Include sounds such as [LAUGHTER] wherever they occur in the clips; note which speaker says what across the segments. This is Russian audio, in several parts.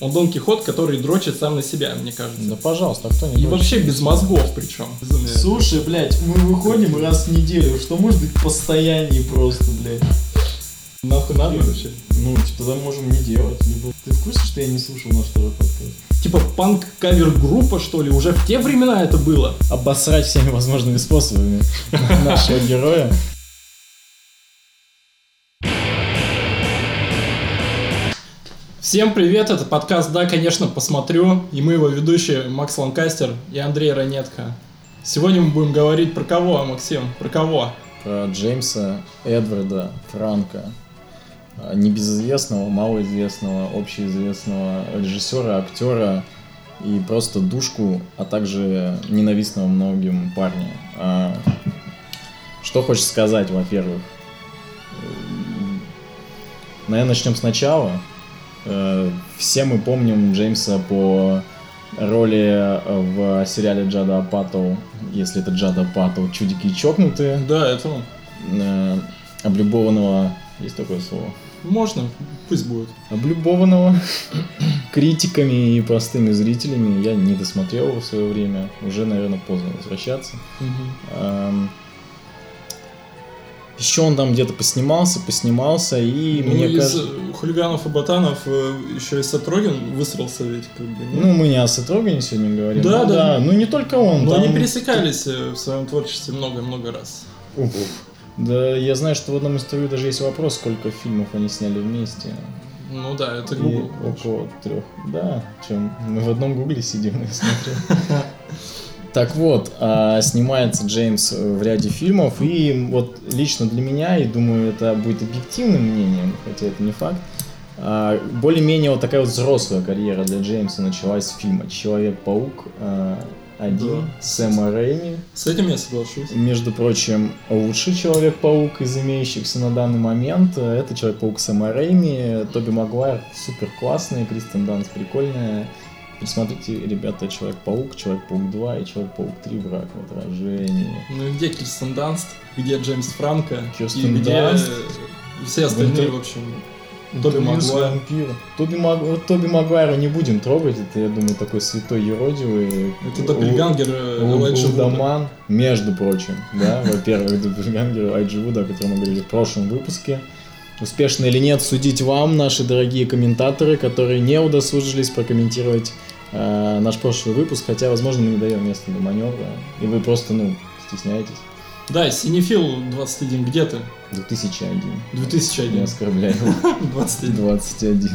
Speaker 1: Он Дон Кихот, который дрочит сам на себя, мне кажется.
Speaker 2: Да пожалуйста, а кто не
Speaker 1: И
Speaker 2: дрочит?
Speaker 1: вообще без мозгов причем. Безумие.
Speaker 3: Слушай, блядь, мы выходим раз в неделю. Что может быть в постоянии просто, блядь?
Speaker 1: Нахуй надо вообще.
Speaker 3: Ну, типа, тогда можем не делать. Либо... Ты в курсе, что я не слушал наш второй подкаст?
Speaker 1: Типа панк-кавер-группа, что ли? Уже в те времена это было.
Speaker 2: Обосрать всеми возможными способами [LAUGHS] нашего героя.
Speaker 1: Всем привет, это подкаст «Да, конечно, посмотрю». И мы его ведущие Макс Ланкастер и Андрей Ранетко. Сегодня мы будем говорить про кого, Максим? Про кого?
Speaker 2: Про Джеймса Эдварда Франка. а, Небезызвестного, малоизвестного, общеизвестного режиссера, актера и просто душку, а также ненавистного многим парня. А, Что хочешь сказать, во-первых? Наверное, начнем сначала. Э, Все мы помним Джеймса по роли э, в сериале Джада Апатоу, если это Джада Апатоу, «Чудики и чокнутые»,
Speaker 1: Да, это он.
Speaker 2: э, облюбованного, есть такое слово,
Speaker 1: Можно, пусть будет.
Speaker 2: облюбованного [COUGHS] критиками и простыми зрителями. Я не досмотрел его в свое время, уже, наверное, поздно возвращаться. Эм, Еще он там где-то поснимался, поснимался, и
Speaker 1: Ну,
Speaker 2: мне кажется...
Speaker 1: хулиганов и ботанов э, еще и Сатрогин высрался ведь, как бы.
Speaker 2: Ну, мы не о Сатрогане сегодня говорим.
Speaker 1: Да,
Speaker 2: Ну
Speaker 1: да.
Speaker 2: Ну, не только он.
Speaker 1: Но
Speaker 2: там-
Speaker 1: они пересекались э, в своем творчестве много-много раз.
Speaker 2: Уф. Да, я знаю, что в одном интервью даже есть вопрос, сколько фильмов они сняли вместе.
Speaker 1: Ну да, это
Speaker 2: И
Speaker 1: Google.
Speaker 2: около трех. Да, чем мы в одном гугле сидим, я смотрю. [LAUGHS] Так вот, а, снимается Джеймс в ряде фильмов, и вот лично для меня, и думаю, это будет объективным мнением, хотя это не факт, а, более-менее вот такая вот взрослая карьера для Джеймса началась с фильма «Человек-паук» а, один
Speaker 1: Да.
Speaker 2: Сэма Рэйми.
Speaker 1: С этим я соглашусь.
Speaker 2: Между прочим, лучший Человек-паук из имеющихся на данный момент э, это Человек-паук Сэма Рэйми, Тоби Магуайр супер классный, Кристен Данс прикольная. Пересмотрите, ребята, Человек-паук, Человек-паук 2 и Человек-паук 3 Враг в отражении.
Speaker 1: Ну и где Кирстен Данст, где Джеймс Франко,
Speaker 2: Кирстен
Speaker 1: и где
Speaker 2: Данст.
Speaker 1: э, все остальные,
Speaker 2: Винтер-
Speaker 1: в общем. Тоби Магуайр.
Speaker 2: вампиром. Тоби, Маг... Тоби Магуайра не будем трогать, это, я думаю, такой святой юродивый.
Speaker 1: Это Доппельгангер э, Элайджа Вуда.
Speaker 2: Между прочим, да, во-первых, Доппельгангер Элайджа Вуда, о котором мы говорили в прошлом выпуске. Успешно или нет, судить вам, наши дорогие комментаторы, которые не удосужились прокомментировать э, наш прошлый выпуск, хотя, возможно, мы не даем места для маневра, и вы просто, ну, стесняетесь.
Speaker 1: Да, Синефил 21, где ты?
Speaker 2: 2001.
Speaker 1: 2001.
Speaker 2: Не оскорбляю. [LAUGHS]
Speaker 1: 21.
Speaker 2: 21.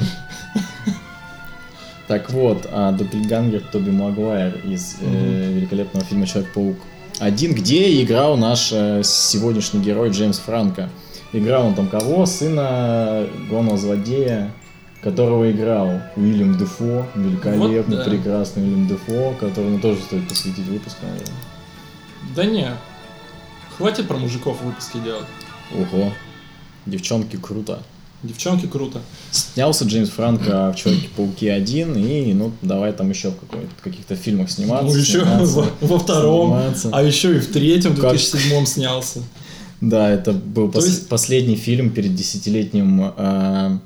Speaker 2: Так вот, а Доппельгангер Тоби Магуайр из э, великолепного фильма Человек-паук 1, где играл наш э, сегодняшний герой Джеймс Франко. Играл он там кого? Сына главного злодея, которого играл Уильям Дефо, великолепный,
Speaker 1: Вот да.
Speaker 2: прекрасный Уильям Дефо, которому тоже стоит посвятить выпуск, наверное.
Speaker 1: Да не. Хватит про мужиков выпуски делать.
Speaker 2: Ого, девчонки, круто.
Speaker 1: Девчонки круто.
Speaker 2: Снялся Джеймс Франко в Человеке-пауке 1, и ну давай там еще в каких-то фильмах сниматься.
Speaker 1: Ну еще
Speaker 2: сниматься,
Speaker 1: во, во втором,
Speaker 2: сниматься.
Speaker 1: а еще и в третьем, в
Speaker 2: Как-
Speaker 1: 2007 снялся.
Speaker 2: Да, это был пос-
Speaker 1: есть-
Speaker 2: последний фильм перед десятилетним э,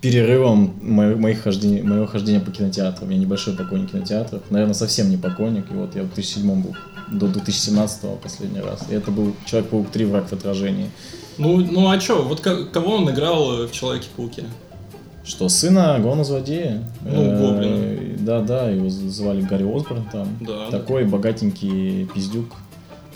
Speaker 2: перерывом мо- моих хождений, моего хождения по кинотеатрам. Я небольшой поклонник кинотеатров. Наверное, совсем не поклонник. И вот я в 2007 был до 2017 последний раз. И это был Человек-паук 3 Враг в отражении.
Speaker 1: Ну, ну а чё, вот ко- кого он играл в Человеке-пауке?
Speaker 2: Что, сына главного злодея?
Speaker 1: Ну,
Speaker 2: Э,
Speaker 1: Гоблина.
Speaker 2: Да, да, его звали Гарри Осборн там.
Speaker 1: Да.
Speaker 2: Такой богатенький пиздюк,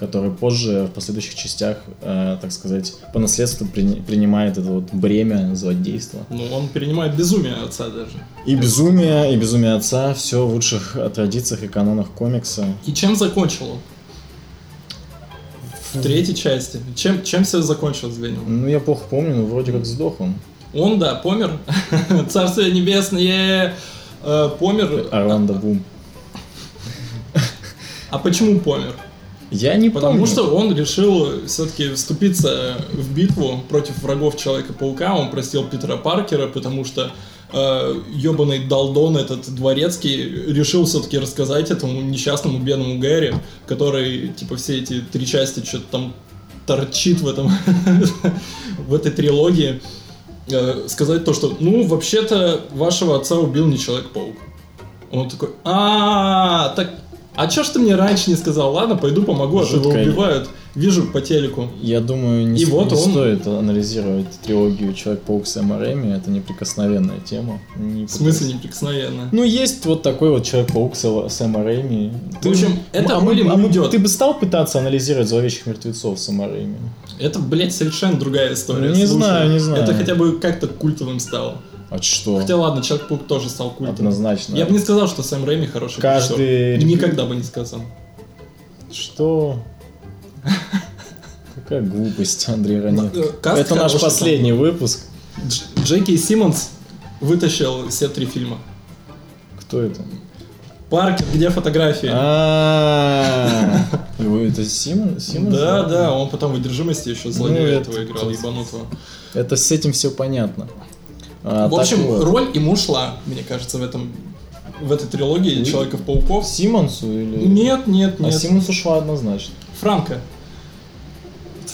Speaker 2: который позже в последующих частях, э, так сказать, по наследству прини- принимает это вот бремя злодейства.
Speaker 1: Ну, он перенимает безумие отца даже.
Speaker 2: И безумие, и безумие отца, все в лучших э, традициях и канонах комикса.
Speaker 1: И чем закончил он? В третьей части. Чем, чем все закончилось для него?
Speaker 2: Ну, я плохо помню, но вроде как сдох он.
Speaker 1: Он, да, помер. [LAUGHS] Царствие небесное э, помер.
Speaker 2: Орландо Блум.
Speaker 1: А почему помер?
Speaker 2: Я не
Speaker 1: Потому
Speaker 2: помню.
Speaker 1: что он решил все-таки вступиться в битву против врагов Человека-паука. Он простил Питера Паркера, потому что э, ебаный долдон этот дворецкий решил все-таки рассказать этому несчастному бедному Гэри, который, типа, все эти три части что-то там торчит в этом [LAUGHS] в этой трилогии. э, сказать то, что, ну, вообще-то, вашего отца убил не Человек-паук. Он такой, а, так, а чё ж ты мне раньше не сказал? Ладно, пойду помогу, а то его убивают. Вижу по телеку.
Speaker 2: Я думаю, не,
Speaker 1: И
Speaker 2: с-
Speaker 1: вот
Speaker 2: не
Speaker 1: он-
Speaker 2: стоит анализировать трилогию Человек-паук Сэма Рэйми, это неприкосновенная тема. Не
Speaker 1: В смысле неприкосновенно?
Speaker 2: Ну, есть вот такой вот Человек-паук Сэ- Сэма Рэйми.
Speaker 1: В общем, это
Speaker 2: а
Speaker 1: были
Speaker 2: а
Speaker 1: мы идет.
Speaker 2: Ты бы стал пытаться анализировать зловещих мертвецов Сэма Рэйми?
Speaker 1: Это, блядь, совершенно другая история.
Speaker 2: Ну, не знаю, не знаю.
Speaker 1: Это хотя бы как-то культовым стало.
Speaker 2: А что?
Speaker 1: Хотя ладно, Человек-паук тоже стал культовым.
Speaker 2: Однозначно.
Speaker 1: Я бы не сказал, что Сэм Рэйми хороший
Speaker 2: Каждый-
Speaker 1: режиссер. Никогда бы не сказал.
Speaker 2: Что? Какая глупость, Андрей Ранет.
Speaker 1: Ну, э,
Speaker 2: Это наш последний выпуск.
Speaker 1: Дж- Джеки Симмонс вытащил все три фильма.
Speaker 2: Кто это?
Speaker 1: Паркер, где фотографии?
Speaker 2: А, Это Симон? Симон?
Speaker 1: Да, да, он потом в одержимости еще злодея
Speaker 2: Ну,
Speaker 1: этого
Speaker 2: это
Speaker 1: играл, ебанутого.
Speaker 2: Это с этим все понятно. А,
Speaker 1: В
Speaker 2: так
Speaker 1: общем,
Speaker 2: вот.
Speaker 1: роль ему шла, мне кажется, в этом в этой трилогии
Speaker 2: Ну,
Speaker 1: Человеков-пауков.
Speaker 2: Симонсу или...
Speaker 1: Нет, нет,
Speaker 2: А
Speaker 1: нет.
Speaker 2: Симонсу шла однозначно.
Speaker 1: Франко.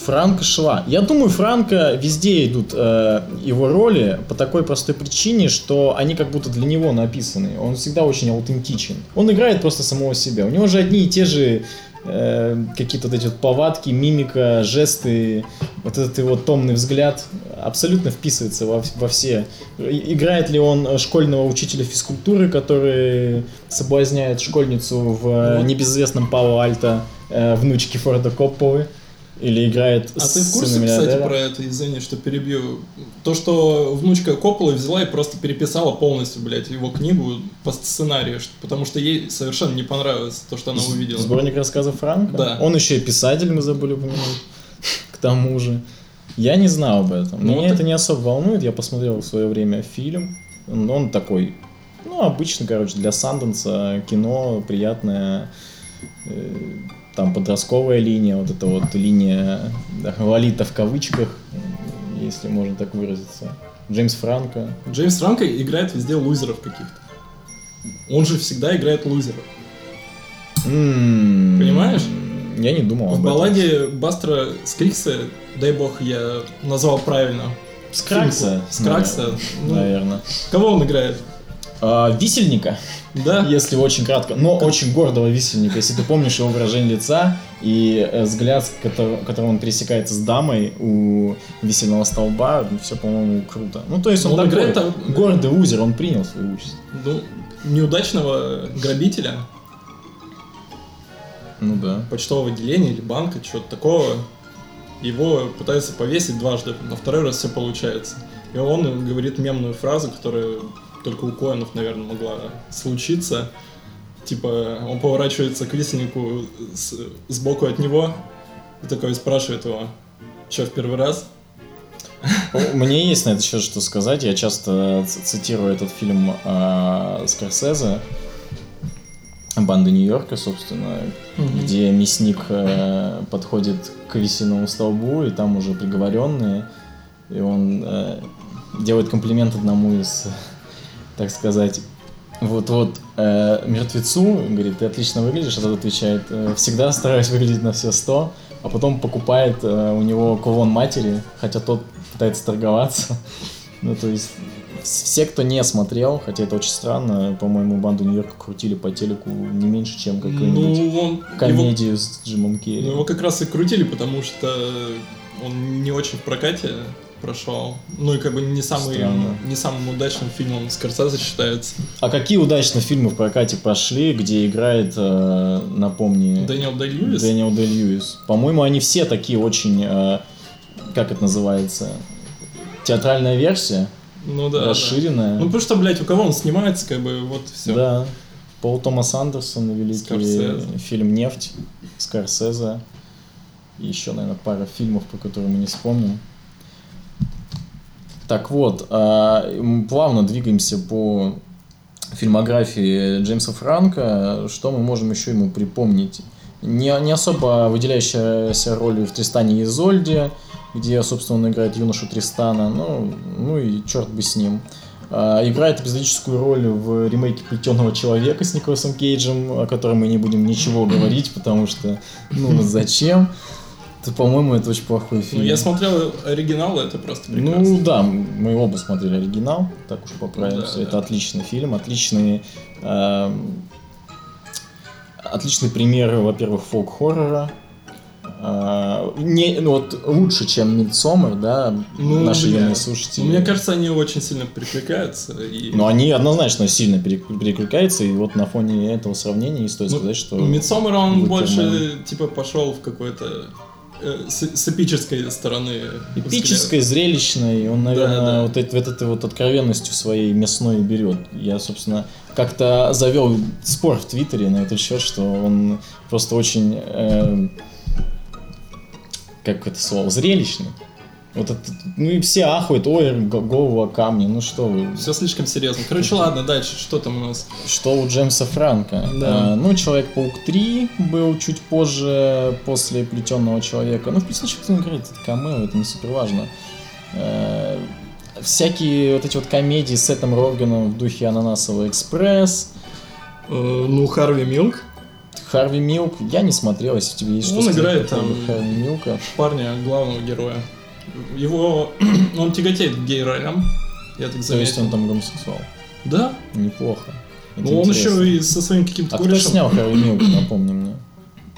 Speaker 2: Франко шла. Я думаю, Франко везде идут э, его роли по такой простой причине, что они как будто для него написаны. Он всегда очень аутентичен. Он играет просто самого себя. У него же одни и те же э, какие-то вот эти вот повадки, мимика, жесты, вот этот его томный взгляд абсолютно вписывается во, во все. Играет ли он школьного учителя физкультуры, который соблазняет школьницу в э,
Speaker 1: Вот.
Speaker 2: небезызвестном Пало Альто э, внучки Форда Копполы? Или играет
Speaker 1: А ты в курсе, кстати, про это, извини, что перебью? То, что внучка Копполы взяла и просто переписала полностью, блядь, его книгу по сценарию, потому что ей совершенно не понравилось то, что она увидела.
Speaker 2: Сборник рассказов Франка?
Speaker 1: Да.
Speaker 2: Он еще и писатель, мы забыли упомянуть. К тому же. Я не знал об этом.
Speaker 1: Ну,
Speaker 2: Меня
Speaker 1: вот
Speaker 2: это не особо волнует. Я посмотрел в свое время фильм. Он он такой, ну, обычно, короче, для Санденса кино приятное. э, Там подростковая линия, вот эта вот линия Лолита в кавычках, если можно так выразиться. Джеймс Франко.
Speaker 1: Джеймс Франко играет везде лузеров каких-то. Он же всегда играет лузеров.
Speaker 2: М,
Speaker 1: Понимаешь?
Speaker 2: Я не думал
Speaker 1: В
Speaker 2: об этом.
Speaker 1: балладе Бастера Скрикса, дай бог я назвал правильно.
Speaker 2: Скракса.
Speaker 1: Скракса. Ну,
Speaker 2: Наверное.
Speaker 1: Кого он играет?
Speaker 2: А, висельника,
Speaker 1: Да?
Speaker 2: если очень кратко, но очень гордого висельника, если ты помнишь его выражение лица и э, взгляд, с котор- которым он пересекается с дамой у висельного столба, все, по-моему, круто. Ну, то есть он,
Speaker 1: Он
Speaker 2: такой
Speaker 1: играет
Speaker 2: гордый узер, он принял свою участь.
Speaker 1: Ну, неудачного грабителя,
Speaker 2: Ну да.
Speaker 1: почтового отделения или банка, чего-то такого. Его пытаются повесить дважды, на второй раз все получается. И он говорит мемную фразу, которая только у Коинов, наверное, могла случиться. Типа, он поворачивается к висельнику с- сбоку от него и такой спрашивает его, что в первый раз?
Speaker 2: Мне есть на это счет что сказать. Я часто цитирую этот фильм а, Скорсезе «Банда Нью-Йорка», собственно, где мясник э, подходит к висельному столбу, и там уже приговоренные, и он э, делает комплимент одному из, так сказать, вот-вот э, мертвецу, говорит, ты отлично выглядишь, а тот отвечает, «Э, всегда стараюсь выглядеть на все сто, а потом покупает э, у него кулон матери, хотя тот пытается торговаться. [LAUGHS] Ну, то есть, все, кто не смотрел, хотя это очень странно, по-моему, банду Нью-Йорка крутили по телеку не меньше, чем какую-нибудь
Speaker 1: Ну, он... его-
Speaker 2: комедию с Джимом Керри.
Speaker 1: Ну, его как раз и крутили, потому что он не очень в прокате прошел. Ну и как бы не самый
Speaker 2: Странно.
Speaker 1: не самым удачным фильмом Скорсезе считается.
Speaker 2: А какие удачные фильмы в прокате прошли, где играет, э, напомни,
Speaker 1: Дэниел Дэй Льюис.
Speaker 2: Дэниел Дэй Льюис? По-моему, они все такие очень, э, как это называется, театральная версия,
Speaker 1: Ну да. да.
Speaker 2: расширенная.
Speaker 1: Ну потому что, блядь, у кого он снимается, как бы вот все.
Speaker 2: Да. Пол Томас Андерсон, великий
Speaker 1: Скорсезе.
Speaker 2: фильм «Нефть», Скорсезе. И еще, наверное, пара фильмов, про которые мы не вспомним. Так вот, а, м, плавно двигаемся по фильмографии Джеймса Франка. Что мы можем еще ему припомнить? Не, не особо выделяющаяся роль в Тристане и Изольде, где, собственно, он играет юношу Тристана. Ну, ну и черт бы с ним. А, Играет эпизодическую роль в ремейке «Плетеного человека» с Николасом Кейджем, о котором мы не будем ничего [CLEARS THROAT] говорить, потому что, ну, зачем? Это, по-моему, это очень плохой фильм.
Speaker 1: Ну, я смотрел оригинал, это просто прекрасно.
Speaker 2: Ну да, мы оба смотрели оригинал, так уж поправимся.
Speaker 1: Да,
Speaker 2: это
Speaker 1: да.
Speaker 2: отличный фильм, отличный, эм, отличный пример, во-первых, фолк-хоррора. А, не, ну вот лучше, чем Мидсомер, да,
Speaker 1: Ну,
Speaker 2: наши юные слушатели.
Speaker 1: Мне кажется, они очень сильно перекликаются. И...
Speaker 2: Но они однозначно сильно пере- перекликаются, и вот на фоне этого сравнения не стоит
Speaker 1: Ну,
Speaker 2: сказать, что...
Speaker 1: Мидсомер, он больше, типа, пошел в какой-то... э, с, с эпической стороны.
Speaker 2: Эпической, зрелищной, он, наверное,
Speaker 1: да.
Speaker 2: вот, эт- вот этой вот откровенностью своей мясной и берет. Я, собственно, как-то завел спор в Твиттере на этот счет, что он просто очень, э, как это слово, зрелищный. Вот это, ну и все ахуют, ой, г- голову о камни, ну что вы,
Speaker 1: Все слишком серьезно. Короче, ладно, дальше. Что там у нас?
Speaker 2: что у Джеймса Франка.
Speaker 1: Да.
Speaker 2: А, ну, Человек-паук 3 был чуть позже, после Плетенного Человека. Ну, в принципе, что он играет, это камео, это не супер важно. Э, всякие вот эти вот комедии с Сетом Роганом в духе Ананасовый экспресс,
Speaker 1: Э, ну, Харви Милк.
Speaker 2: Харви Милк, я не смотрел, если у тебя есть что
Speaker 1: Он
Speaker 2: сказать
Speaker 1: играет там-
Speaker 2: Харви Милка.
Speaker 1: Парня, главного героя. Его... [CLEARS THROAT] он тяготеет к гей-ролям. Я так
Speaker 2: То есть
Speaker 1: заметил.
Speaker 2: он там гомосексуал.
Speaker 1: Да?
Speaker 2: Неплохо. Это
Speaker 1: Ну, он
Speaker 2: интересно.
Speaker 1: еще и со своим каким-то
Speaker 2: А кто
Speaker 1: корешем.
Speaker 2: снял Харви Милк, напомни мне.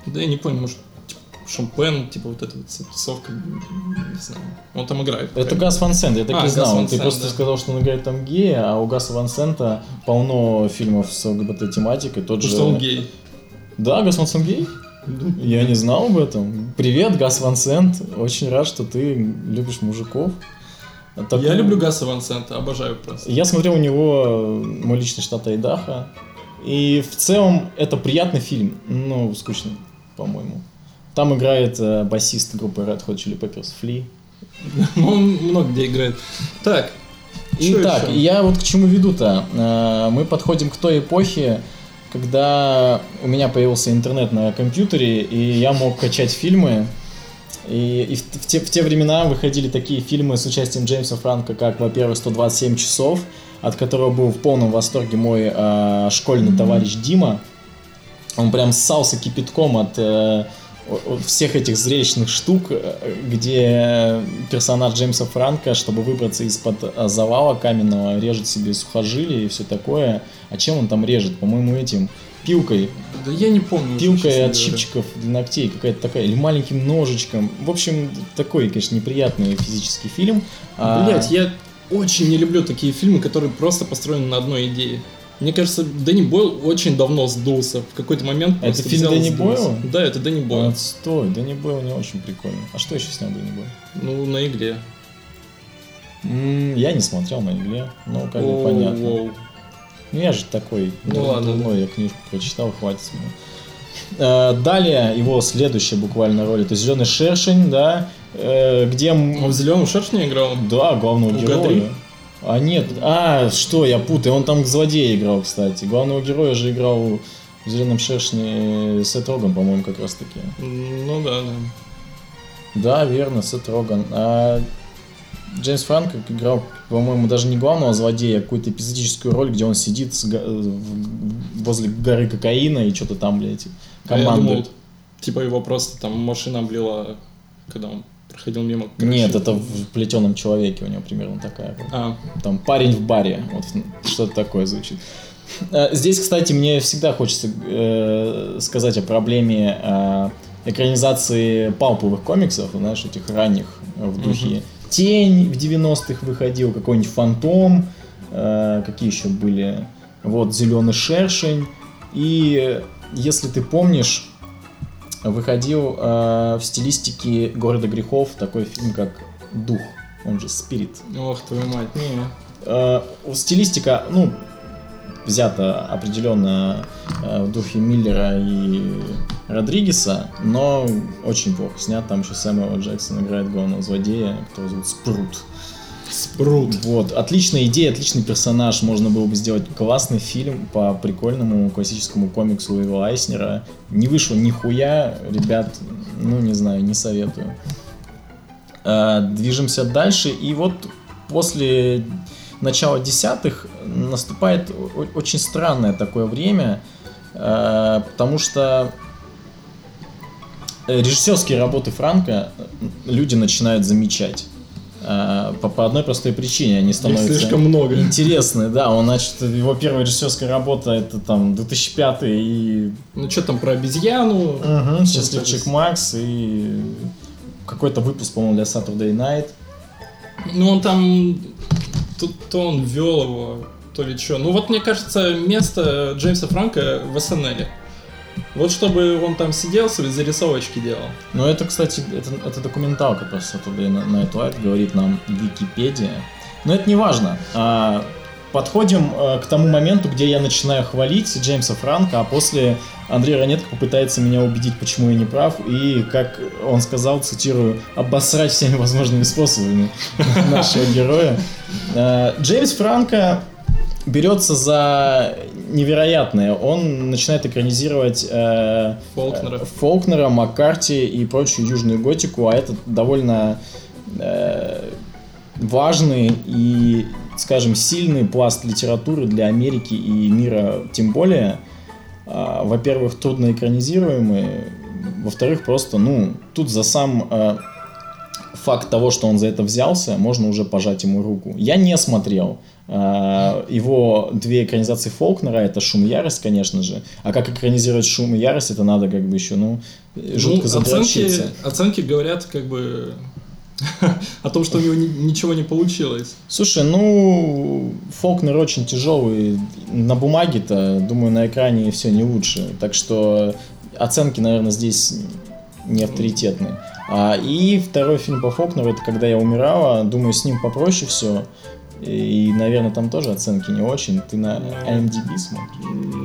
Speaker 1: Да я не понял, может, типа, Шампен, типа вот эта вот тусовка, не знаю. Он там играет.
Speaker 2: Это Гас Ван Сент, я так
Speaker 1: А,
Speaker 2: и знал.
Speaker 1: Ван
Speaker 2: Ты
Speaker 1: Сент,
Speaker 2: просто
Speaker 1: да.
Speaker 2: сказал, что он играет там гея, а у Гаса Ван Сента полно фильмов с ЛГБТ-тематикой. Тот
Speaker 1: Потому
Speaker 2: же...
Speaker 1: что он гей.
Speaker 2: Да, Гас Ван Сент гей? Я не знал об этом. Привет, Гас Ван Сент. Очень рад, что ты любишь мужиков. А так-
Speaker 1: Я люблю Гаса Ван Сента, обожаю просто.
Speaker 2: Я смотрел у него э, «Мой личный штат Айдаха». И в целом это приятный фильм. Ну, скучный, по-моему. Там играет э, басист группы Red Hot Chili Peppers Фли. [LAUGHS]
Speaker 1: Он много где играет. Так,
Speaker 2: Итак, я вот к чему веду-то. Э, Мы подходим к той эпохе, когда у меня появился интернет на компьютере, и я мог качать фильмы. И, и в, в те, в те времена выходили такие фильмы с участием Джеймса Франка, как, во-первых, 127 часов, от которого был в полном восторге мой э, школьный товарищ Дима. Он прям ссался кипятком от э, всех этих зрелищных штук, э, где персонаж Джеймса Франка, чтобы выбраться из-под э, завала каменного, режет себе сухожилие и все такое. А чем он там режет? По-моему, этим пилкой.
Speaker 1: Да я не помню.
Speaker 2: Пилкой от
Speaker 1: говоря.
Speaker 2: щипчиков для ногтей какая-то такая, или маленьким ножичком. В общем, такой, конечно, неприятный физический фильм. А,
Speaker 1: Блять, я очень не люблю такие фильмы, которые просто построены на одной идее. Мне кажется, Дэнни Бойл очень давно сдулся. В какой-то момент
Speaker 2: Это
Speaker 1: просто
Speaker 2: фильм
Speaker 1: взял
Speaker 2: Дэнни. Бойла?
Speaker 1: Да, это Дэнни Бойл.
Speaker 2: Отстой, да не был не очень прикольно. А что еще снял Дэнни Бойл?
Speaker 1: Ну, на игре.
Speaker 2: М, Я не смотрел на игле, но как бы понятно.
Speaker 1: воу.
Speaker 2: Ну я же такой.
Speaker 1: Ну
Speaker 2: дав-
Speaker 1: ладно,
Speaker 2: давно я книжку прочитал, хватит меня. Э, Далее его следующая буквально роль это Зеленый шершень, да, э, где
Speaker 1: Он в зеленом шершне играл?
Speaker 2: да главного
Speaker 1: У
Speaker 2: героя. А нет, а что я путаю, он там злодея играл, кстати. Главного героя же играл в Зеленом шершне Сет Роган, по-моему, как раз таки.
Speaker 1: Ну да, да.
Speaker 2: Да, верно, Сет Роган. А Джеймс Франк играл, по-моему, даже не главного злодея, а какую-то эпизодическую роль, где он сидит с го- возле горы кокаина и что-то там, блядь,
Speaker 1: А я
Speaker 2: командует.
Speaker 1: думал, типа его просто там машина облила, когда он проходил мимо.
Speaker 2: Нет,
Speaker 1: короче.
Speaker 2: это в плетеном человеке у него примерно такая.
Speaker 1: А,
Speaker 2: Там парень в баре, вот что-то такое звучит. Э, Здесь, кстати, мне всегда хочется э, сказать о проблеме э, экранизации палповых комиксов, знаешь, этих ранних в духе Тень в 90-х выходил, какой-нибудь Фантом, э, какие еще были, вот Зеленый шершень. И если ты помнишь, выходил э, в стилистике Города грехов такой фильм, как Дух, он же Спирит.
Speaker 1: ох, твою мать, не.
Speaker 2: Э, стилистика, ну, взята определенно э, в духе Миллера и Родригеса, но очень плохо снят. Там еще Сэмюэл. Джексон играет главного злодея, которого зовут Спрут.
Speaker 1: Спрут.
Speaker 2: Вот, отличная идея, отличный персонаж. Можно было бы сделать классный фильм по прикольному классическому комиксу Уилла Айснера. Не вышло нихуя, ребят, ну не знаю, не советую. Э, Движемся дальше, и вот после начала десятых наступает очень странное такое время, э, потому что режиссерские работы Франка люди начинают замечать. А, По, по одной простой причине они
Speaker 1: Их
Speaker 2: становятся
Speaker 1: слишком много.
Speaker 2: интересны, да. Он, значит, его первая режиссерская работа это там 2005 и
Speaker 1: Ну что там про обезьяну?
Speaker 2: Угу, Счастливчик Макс и какой-то выпуск, по-моему, для Saturday Night.
Speaker 1: Ну он там... То, то он вел его, то ли что. Ну вот мне кажется, место Джеймса Франка в СНЛ. Вот чтобы он там сидел, свои зарисовочки делал.
Speaker 2: Ну, это, кстати, это, это документалка про Saturday Night Live, говорит нам Википедия. Но это не важно. А, подходим э, к тому моменту, где я начинаю хвалить Джеймса Франка, а после Андрей Ранетко попытается меня убедить, почему я не прав, и, как он сказал, цитирую, обосрать всеми возможными способами нашего героя. Э, Джеймс Франко берется за невероятное. Он начинает экранизировать э,
Speaker 1: Фолкнера.
Speaker 2: э, Фолкнера, Маккарти и прочую южную готику, а это довольно э, важный и, скажем, сильный пласт литературы для Америки и мира тем более. А, во-первых, трудно экранизируемый, во-вторых, просто, ну, тут за сам э, факт того, что он за это взялся, можно уже пожать ему руку. Я не смотрел э, его две экранизации Фолкнера, это «Шум и ярость», конечно же, а как экранизировать «Шум и ярость», это надо как бы еще, ну, жутко
Speaker 1: Ну, оценки,
Speaker 2: задрочиться.
Speaker 1: оценки говорят как бы [LAUGHS] о том, что у него ни- ничего не получилось.
Speaker 2: Слушай, ну, Фолкнер очень тяжелый. На бумаге-то, думаю, на экране все не лучше. Так что оценки, наверное, здесь не авторитетные. А, и второй фильм по Фолкнеру, это «Когда я умирала». Думаю, с ним попроще все. И, наверное, там тоже оценки не очень. Ты на IMDb смотришь?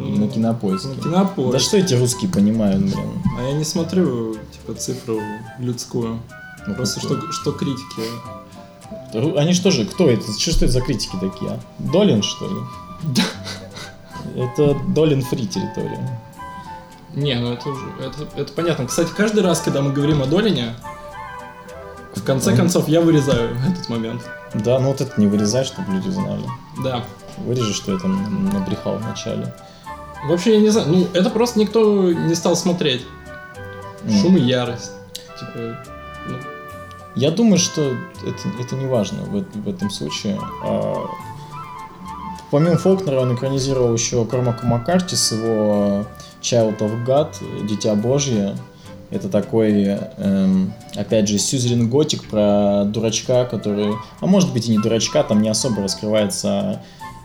Speaker 2: Или на Кинопоиске?
Speaker 1: На Кинопоиске.
Speaker 2: Да что эти русские понимают, блин?
Speaker 1: А я не смотрю, типа, цифру людскую.
Speaker 2: Ну,
Speaker 1: Просто что, что критики.
Speaker 2: Они что же, кто это? Что, что это за критики такие, а? Долин, что ли? Это Долин фри территория.
Speaker 1: Не, ну это уже, это, это понятно. Кстати, каждый раз, когда мы говорим о Долине, в конце
Speaker 2: Он-
Speaker 1: концов я вырезаю этот момент.
Speaker 2: Да, ну вот это не вырезай, чтобы люди знали.
Speaker 1: Да.
Speaker 2: Вырежи, что я там набрехал вначале.
Speaker 1: Вообще, я не знаю, ну это просто никто не стал смотреть.
Speaker 2: М.
Speaker 1: Шум и ярость. Типа, ну,
Speaker 2: Я думаю, что это, это не важно в, в этом случае. А, помимо Фолкнера он экранизировал еще Кормака Маккарти с его Child of God, Дитя Божье. Это такой, эм, опять же, Сюзерин Готик про дурачка, который... А может быть и не дурачка, там не особо раскрывается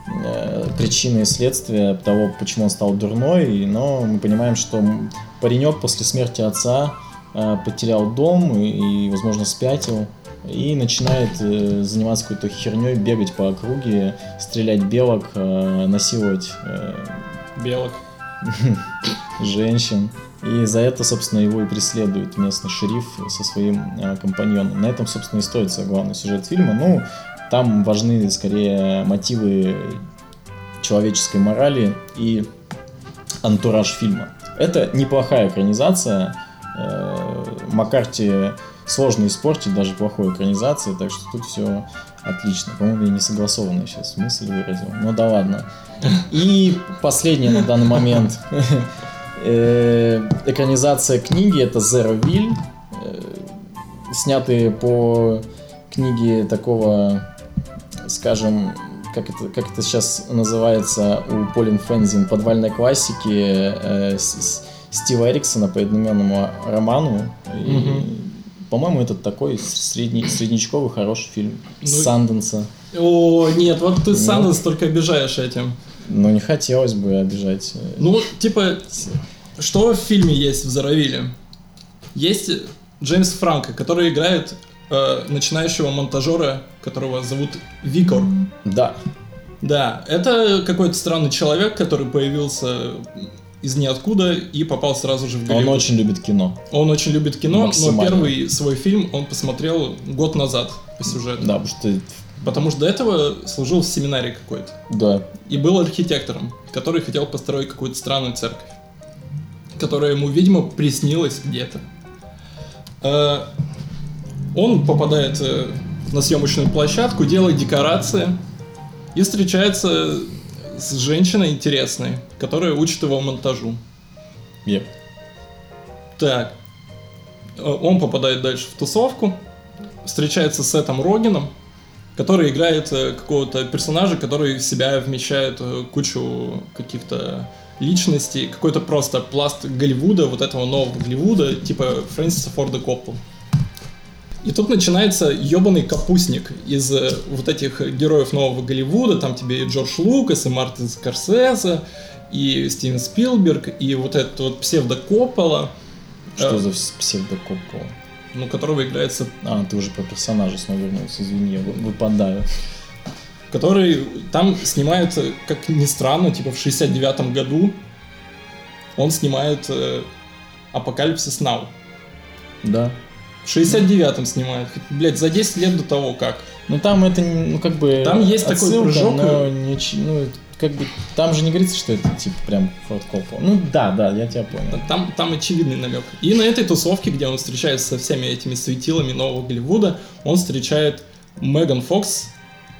Speaker 2: э, причины и следствия того, почему он стал дурной, но мы понимаем, что паренек после смерти отца э, потерял дом и, и, возможно, спятил, и начинает э, заниматься какой-то херней, бегать по округе, стрелять белок, э, насиловать э,
Speaker 1: белок. [LAUGHS]
Speaker 2: женщин. И за это, собственно, его и преследует местный шериф со своим э, компаньоном. На этом, собственно, и строится главный сюжет фильма. Ну, там важны скорее мотивы человеческой морали и антураж фильма. Это неплохая экранизация. Э, Маккарти сложно испортить даже плохой экранизацией, так что тут все отлично. По-моему, я не согласованную сейчас мысль выразил. Ну да ладно. И последнее на данный момент. [LAUGHS] Э, Экранизация книги это Zero Will, э, снятые по книге такого, скажем, как это, как это сейчас называется у Полин Фензин, подвальной классики э, с- Стива Эриксона по одноименному роману.
Speaker 1: Мгм.
Speaker 2: По-моему, это такой средний, среднячковый хороший фильм
Speaker 1: Ну,
Speaker 2: Санденса.
Speaker 1: О, нет, вот ты. Санденс только обижаешь этим.
Speaker 2: Но не хотелось бы обижать. э,
Speaker 1: Ну, типа, что в фильме есть в Заравиле? Есть Джеймс Франко, который играет э, начинающего монтажера, которого зовут Викор.
Speaker 2: Да,
Speaker 1: Да, это какой-то странный человек, который появился из ниоткуда и попал сразу же в
Speaker 2: он
Speaker 1: Голливуд.
Speaker 2: очень любит кино.
Speaker 1: Он очень любит кино, но первый свой фильм он посмотрел год назад по сюжету.
Speaker 2: Да, потому что...
Speaker 1: Потому что до этого служил в семинаре какой-то.
Speaker 2: Да,
Speaker 1: И был архитектором, который хотел построить какую-то странную церковь. Которая ему, видимо, приснилась где-то. Э, Он попадает э, на съемочную площадку, делает декорации и встречается с женщиной интересной, которая учит его монтажу.
Speaker 2: Еп.
Speaker 1: Так. Э, Он попадает дальше в тусовку, встречается с Сетом Рогином, который играет э, какого-то персонажа, который в себя вмещает э, кучу каких-то личностей, какой-то просто пласт Голливуда, вот этого нового Голливуда, типа Фрэнсиса Форда Коппу. И тут начинается ебаный капустник из э, вот этих героев нового Голливуда, там тебе и Джордж Лукас, и Мартин Скорсезе, и Стивен Спилберг, и вот этот вот псевдо Коппола,
Speaker 2: Что за псевдокоппол?
Speaker 1: Ну, которого играется
Speaker 2: А, ты уже про персонажа снова вернулся, извини, я вы- выпадаю.
Speaker 1: который там снимает, э, как ни странно, типа в 69-м году он снимает э, Апокалипсис Нау.
Speaker 2: Да.
Speaker 1: В 69-м снимает. Блять, за 10 лет до того как.
Speaker 2: Ну там это, ну как бы...
Speaker 1: Там есть такой
Speaker 2: отсылка,
Speaker 1: прыжок,
Speaker 2: но
Speaker 1: и-
Speaker 2: не ну, как бы, там же не говорится, что это типа прям Форд Коппол. Ну да, да, я тебя понял.
Speaker 1: Там, там очевидный намек. И на этой тусовке, где он встречается со всеми этими светилами нового Голливуда, он встречает Меган Фокс,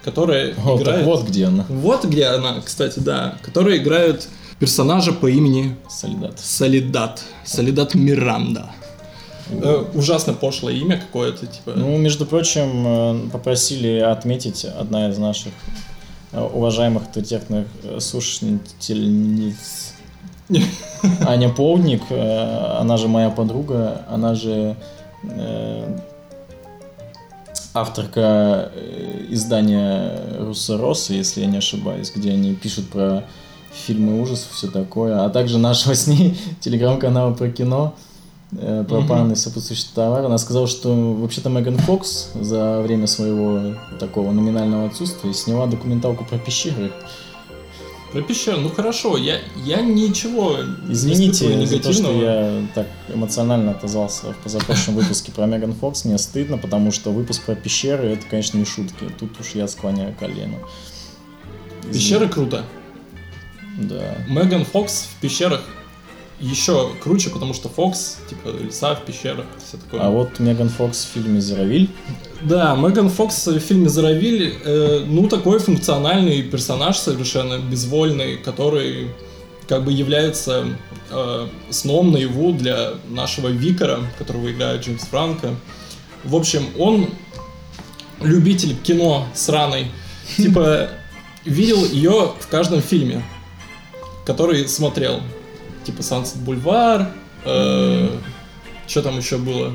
Speaker 1: которая
Speaker 2: так
Speaker 1: играет...
Speaker 2: вот где она.
Speaker 1: Вот где она, кстати, да. Которая играет персонажа по имени
Speaker 2: Солидат.
Speaker 1: Солидат. Солидат Миранда. Э, ужасно пошлое имя какое-то, типа.
Speaker 2: Ну, между прочим, э, попросили отметить одна из наших уважаемых авторитетных э, слушательниц. Аня Полдник, э, она же моя подруга, она же э, авторка издания Руссороса, если я не ошибаюсь, где они пишут про фильмы ужасов, все такое, а также нашего с ней [LAUGHS] телеграм-канала про кино, э, про парные сопутствующие товары. Она сказала, что вообще-то Меган Фокс за время своего такого номинального отсутствия сняла документалку про пещеры.
Speaker 1: Про пещеру, ну хорошо, я, я ничего не
Speaker 2: Извините
Speaker 1: испытываю
Speaker 2: за то, что я так эмоционально отозвался в позапрошлом выпуске про Меган Фокс. Мне стыдно, потому что выпуск про пещеры это, конечно, не шутки. Тут уж я склоняю колено. Извини.
Speaker 1: Пещеры круто.
Speaker 2: Да.
Speaker 1: Меган Фокс в пещерах еще круче, потому что Фокс, типа, леса в пещерах, все такое.
Speaker 2: А вот Меган Фокс в фильме «Зеровиль».
Speaker 1: Да, Меган Фокс в фильме «Заровиль», э, ну, такой функциональный персонаж совершенно безвольный, который как бы является э, сном наяву для нашего Викара, которого играет Джеймс Франко. В общем, он любитель кино сраный. [LAUGHS] Типа, видел ее в каждом фильме, который смотрел. Типа Сансет Бульвар, что там еще было?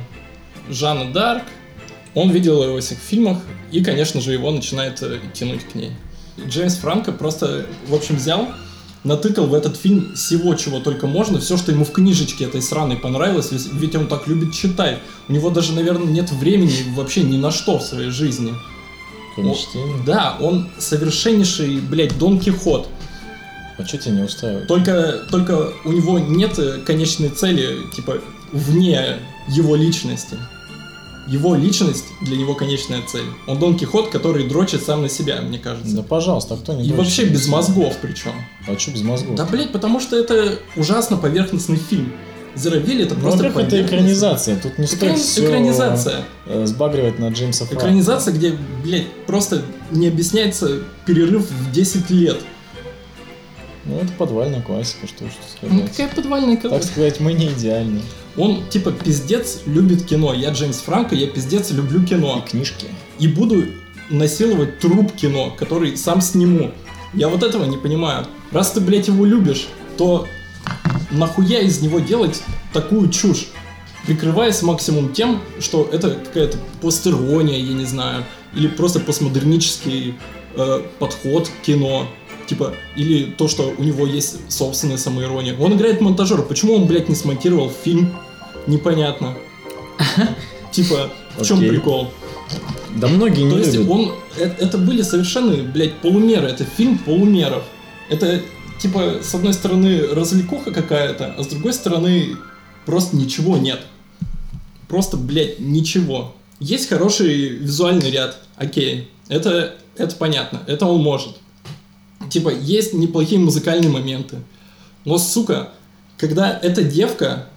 Speaker 1: Жанна Дарк. Он видел ее во всех фильмах, и, конечно же, его начинает э, тянуть к ней. Джеймс Франко просто, в общем, взял, натыкал в этот фильм всего, чего только можно, все, что ему в книжечке этой сраной понравилось, ведь- ведь он так любит читать. У него даже, наверное, нет времени вообще ни на что в своей жизни.
Speaker 2: Кроме
Speaker 1: О,
Speaker 2: чтения.
Speaker 1: Да, он совершеннейший, блядь, Дон Кихот.
Speaker 2: А что тебя не устраивает?
Speaker 1: Только, только у него нет э, конечной цели, типа, вне его личности. Его личность для него конечная цель. Он Дон Кихот, который дрочит сам на себя, мне кажется.
Speaker 2: Да пожалуйста, а кто не
Speaker 1: И
Speaker 2: дрочит?
Speaker 1: вообще без мозгов причем.
Speaker 2: А что без мозгов?
Speaker 1: Да, блять, потому что это ужасно поверхностный фильм. Зеровиль это
Speaker 2: Ну,
Speaker 1: просто
Speaker 2: во-первых, это экранизация. Тут не стоит
Speaker 1: Экран-
Speaker 2: все
Speaker 1: экранизация.
Speaker 2: сбагривать на Джеймса Франко.
Speaker 1: Экранизация, где, блядь, просто не объясняется перерыв в 10 лет.
Speaker 2: Ну, это подвальная классика, что уж тут
Speaker 1: Ну,
Speaker 2: сказать.
Speaker 1: какая подвальная
Speaker 2: Так сказать, мы не идеальны.
Speaker 1: Он, типа, пиздец любит кино. Я Джеймс Франко, я пиздец люблю кино.
Speaker 2: И книжки.
Speaker 1: И буду насиловать труп кино, который сам сниму. Я вот этого не понимаю. Раз ты, блядь, его любишь, то нахуя из него делать такую чушь? Прикрываясь максимум тем, что это какая-то постерония, я не знаю, или просто постмодернический э, подход к кино. Типа, или то, что у него есть собственная самоирония. Он играет монтажера. Почему он, блядь, не смонтировал фильм? Непонятно. [LAUGHS] Типа, в чем прикол?
Speaker 2: Да многие не
Speaker 1: То есть
Speaker 2: любят.
Speaker 1: он... э- Это были совершенно, блядь, полумеры. Это фильм полумеров. Это, типа, с одной стороны, развлекуха какая-то, а с другой стороны, просто ничего нет. Просто, блядь, ничего. Есть хороший визуальный ряд, окей. Это, это понятно, это он может. Типа, есть неплохие музыкальные моменты. Но, сука, когда эта девка,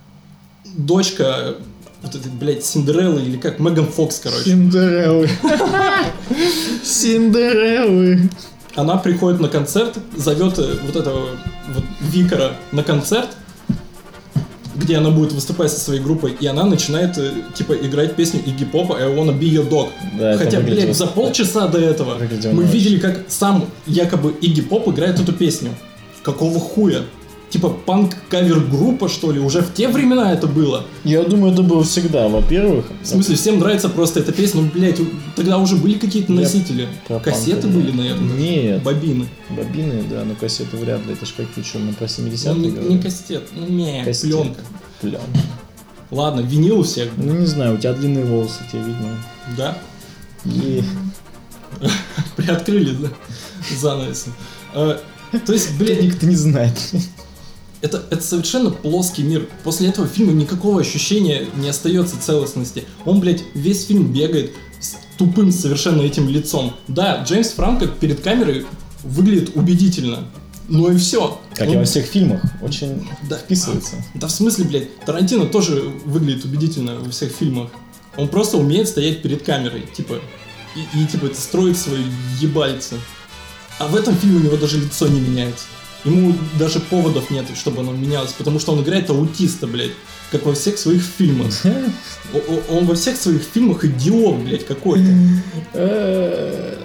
Speaker 1: дочка вот этой, блядь, Синдереллы, или как, Меган Фокс, короче,
Speaker 2: Синдереллы. Синдереллы.
Speaker 1: она приходит на концерт, зовет э, вот этого вот Викара на концерт, где она будет выступать со своей группой, и она начинает, э, типа, играть песню Игги Попа «I wanna be your dog».
Speaker 2: Да,
Speaker 1: Хотя,
Speaker 2: выглядело-
Speaker 1: блядь, за полчаса до этого мы
Speaker 2: очень.
Speaker 1: видели, как сам якобы Игги Поп играет эту песню. Какого хуя? Типа панк-кавер-группа, что ли? Уже в те времена это было.
Speaker 2: Я думаю, это было всегда. Во-первых,
Speaker 1: В смысле, всем нравится просто эта песня. Ну, блядь, тогда уже были какие-то носители.
Speaker 2: про
Speaker 1: Кассеты
Speaker 2: панк,
Speaker 1: были, наверное.
Speaker 2: Нет.
Speaker 1: Бобины.
Speaker 2: бобины, да, но кассеты вряд ли. Это ж какие, что, мы про 70-е
Speaker 1: Ну, не,
Speaker 2: говорим?
Speaker 1: не кассет, ну не,
Speaker 2: Кассет.
Speaker 1: пленка.
Speaker 2: Пленка.
Speaker 1: Ладно, винил у всех,
Speaker 2: Ну, не знаю, у тебя длинные волосы, тебе видно.
Speaker 1: да?
Speaker 2: И... [LAUGHS]
Speaker 1: Приоткрыли да, занавесы. Э, То есть, блядь,
Speaker 2: Никто не знает.
Speaker 1: Это, это совершенно плоский мир. После этого фильма никакого ощущения не остается целостности. Он, блядь, весь фильм бегает с тупым совершенно этим лицом. Да, Джеймс Франко перед камерой выглядит убедительно. Ну и все.
Speaker 2: Как и во всех фильмах. Очень
Speaker 1: Да.
Speaker 2: вписывается.
Speaker 1: Да в смысле, блядь, Тарантино тоже выглядит убедительно во всех фильмах. Он просто умеет стоять перед камерой, типа, и, и, типа строить свои ебальцы. А в этом фильме у него даже лицо не меняется. Ему даже поводов нет, чтобы оно менялось, потому что он играет аутиста, блядь, как во всех своих фильмах. [LAUGHS] Он во всех своих фильмах идиот, блядь, какой-то. [LAUGHS]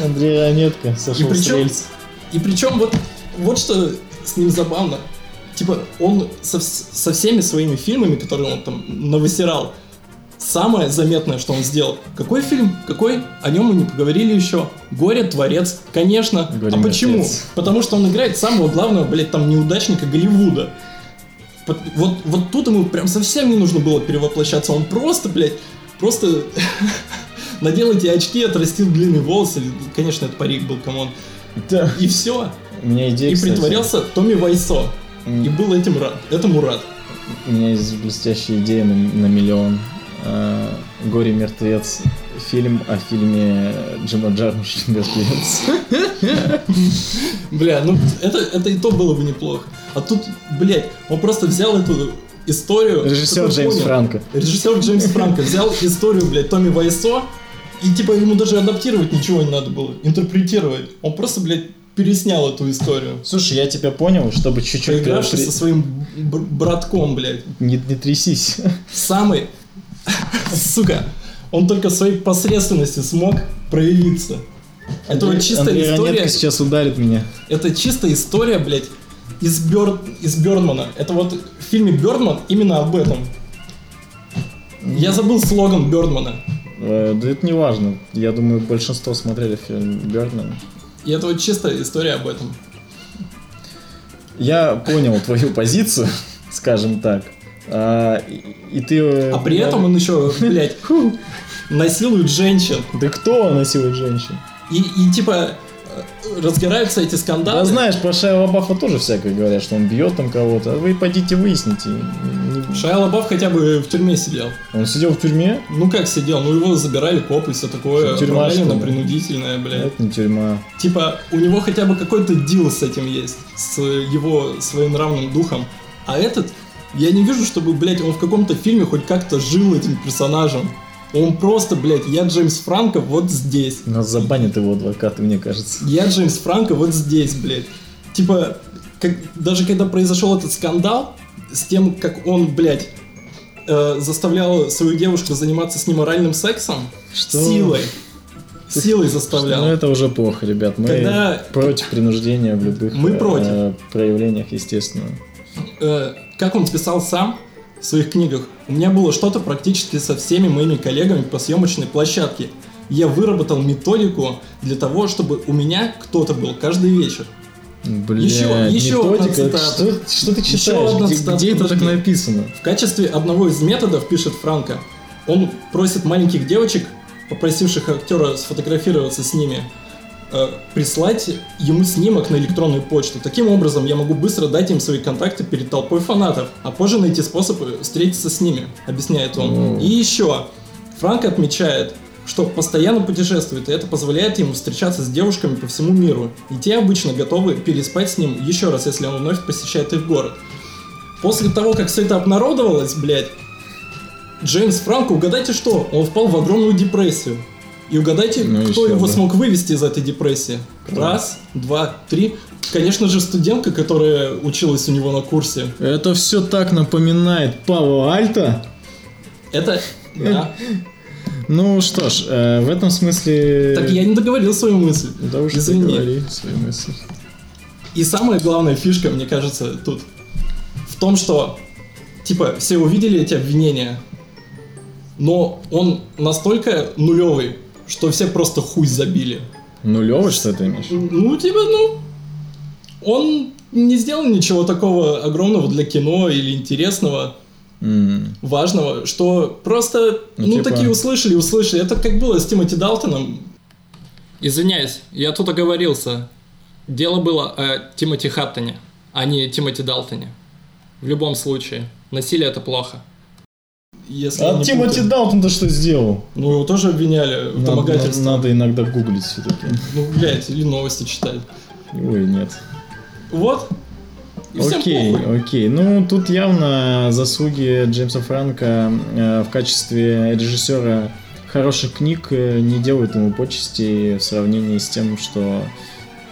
Speaker 2: Андрей Ранетко сошел
Speaker 1: И
Speaker 2: с
Speaker 1: причем-
Speaker 2: рельс.
Speaker 1: И причем вот, вот что с ним забавно. Типа, он со, со всеми своими фильмами, которые он там навысирал, самое заметное, что он сделал. Какой фильм? Какой? О нем мы не поговорили еще. Горе-творец, конечно.
Speaker 2: Горе,
Speaker 1: а почему? Потому что он играет самого главного, блядь, там неудачника Голливуда. Вот, вот тут ему прям совсем не нужно было перевоплощаться. Он просто, блядь, просто [LAUGHS] надел эти очки, отрастил длинные волосы. Конечно, это парик был, come on.
Speaker 2: Да.
Speaker 1: И все.
Speaker 2: У меня идея,
Speaker 1: И
Speaker 2: кстати.
Speaker 1: притворялся Томми Вайсо.
Speaker 2: М,
Speaker 1: И был этим рад. Этому рад.
Speaker 2: У меня есть блестящая идея на, на миллион. А, Горе мертвец. Фильм о фильме Джима Джармуша «Мертвец». [LAUGHS]
Speaker 1: Бля, ну это, это и то было бы неплохо. А тут, блядь, он просто взял эту историю...
Speaker 2: Режиссер Джеймс
Speaker 1: понял.
Speaker 2: Франко.
Speaker 1: Режиссер Джеймс Франко взял историю, блядь, Томми Вайсо, и типа ему даже адаптировать ничего не надо было, интерпретировать. Он просто, блядь, переснял эту историю.
Speaker 2: Слушай, я тебя понял, чтобы чуть-чуть...
Speaker 1: Поигравшись
Speaker 2: при-
Speaker 1: со своим бр- братком, блядь.
Speaker 2: Не, не трясись.
Speaker 1: Самый, [LAUGHS] сука, он только своей посредственности смог проявиться. Это вот чистая история,
Speaker 2: сейчас ударит меня.
Speaker 1: это чистая история, блядь, из, Бёр... из Бёрдмана. Это вот в фильме Бёрдман именно об этом. Я забыл слоган Бёрдмана.
Speaker 2: Э, Да это не важно. Я думаю, большинство смотрели фильм Бёрдман.
Speaker 1: И это вот чистая история об этом.
Speaker 2: Я понял твою позицию, [LAUGHS] скажем так. А, и, и ты... э,
Speaker 1: А при этом он еще, блядь, насилует женщин.
Speaker 2: Да кто насилует женщин?
Speaker 1: И, и типа э, разгораются эти скандалы.
Speaker 2: Да знаешь, про Шайя Лабафа тоже всякое говорят, что он бьет там кого-то. А вы пойдите выясните.
Speaker 1: Шайя Лабаф хотя бы в тюрьме сидел.
Speaker 2: Он сидел в тюрьме?
Speaker 1: Ну как сидел? Ну его забирали копы все такое.
Speaker 2: Тюрьма, что
Speaker 1: на
Speaker 2: ли?
Speaker 1: принудительное, блядь.
Speaker 2: Это не тюрьма.
Speaker 1: Типа, у него хотя бы какой-то дил с этим есть, с его своенравным духом. А этот, я не вижу, чтобы, блядь, он в каком-то фильме хоть как-то жил этим персонажем. Он просто, блядь, я Джеймс Франко вот здесь.
Speaker 2: Нас забанят его адвокаты, мне кажется.
Speaker 1: Я Джеймс Франко вот здесь, блядь. Типа, как, даже когда произошел этот скандал с тем, как он, блядь, э, заставлял свою девушку заниматься с ним оральным сексом,
Speaker 2: Что?
Speaker 1: силой. Силой заставлял.
Speaker 2: Ну это уже плохо, ребят. Мы
Speaker 1: Когда-
Speaker 2: против принуждения в любых
Speaker 1: Мы
Speaker 2: э,
Speaker 1: против.
Speaker 2: э, проявлениях, естественно.
Speaker 1: э, как он писал сам в своих книгах, у меня было что-то практически со всеми моими коллегами по съемочной площадке. Я выработал методику для того, чтобы у меня кто-то был каждый вечер.
Speaker 2: Блин,
Speaker 1: Еще- еще одна
Speaker 2: методика.
Speaker 1: цитата.
Speaker 2: Что, что ты
Speaker 1: Еще
Speaker 2: читаешь?
Speaker 1: одна
Speaker 2: Где,
Speaker 1: цитата,
Speaker 2: где это так написано?
Speaker 1: В качестве одного из методов, пишет Франко, он просит маленьких девочек, попросивших актера сфотографироваться с ними, прислать ему снимок на электронную почту. Таким образом, я могу быстро дать им свои контакты перед толпой фанатов, а позже найти способ встретиться с ними, объясняет он.
Speaker 2: О.
Speaker 1: И еще, Франко отмечает, что постоянно путешествует, и это позволяет ему встречаться с девушками по всему миру. И те обычно готовы переспать с ним еще раз, если он вновь посещает их город. После того, как все это обнародовалось, блядь, Джеймс Франко, угадайте что, он впал в огромную депрессию. И угадайте,
Speaker 2: Ну,
Speaker 1: кто его
Speaker 2: бы.
Speaker 1: смог вывести из этой депрессии? Раз, два, три. Конечно же, студентка, которая училась у него на курсе.
Speaker 2: Это все так напоминает Павла Альта.
Speaker 1: Это... Да. [LAUGHS]
Speaker 2: Ну что ж, э, в этом смысле...
Speaker 1: Так я не договорил свою мысль.
Speaker 2: Да уж
Speaker 1: Извини.
Speaker 2: договори свою мысль.
Speaker 1: И самая главная фишка, мне кажется, тут в том, что, типа, все увидели эти обвинения, но он настолько нулевый, что все просто хуй забили.
Speaker 2: Нулевый, что ты имеешь?
Speaker 1: Ну, типа, ну, он не сделал ничего такого огромного для кино или интересного,
Speaker 2: М,
Speaker 1: важного, что просто,
Speaker 2: Ну,
Speaker 1: ну,
Speaker 2: типа-
Speaker 1: такие услышали, услышали. Это как было с Тимоти Далтоном. Извиняюсь, я тут оговорился. Дело было о Тимоти Хаттоне, а не Тимоти Далтоне. В любом случае, насилие это плохо. Если
Speaker 2: А Тимоти. Далтон-то что сделал?
Speaker 1: Ну, его тоже обвиняли в
Speaker 2: Надо,
Speaker 1: домогательстве.
Speaker 2: надо иногда гуглить все-таки.
Speaker 1: Ну, блядь, или новости читать.
Speaker 2: Ой, нет.
Speaker 1: Вот. И
Speaker 2: окей, окей. Ну, тут явно заслуги Джеймса Франка э, в качестве режиссера хороших книг э, не делают ему почести в сравнении с тем, что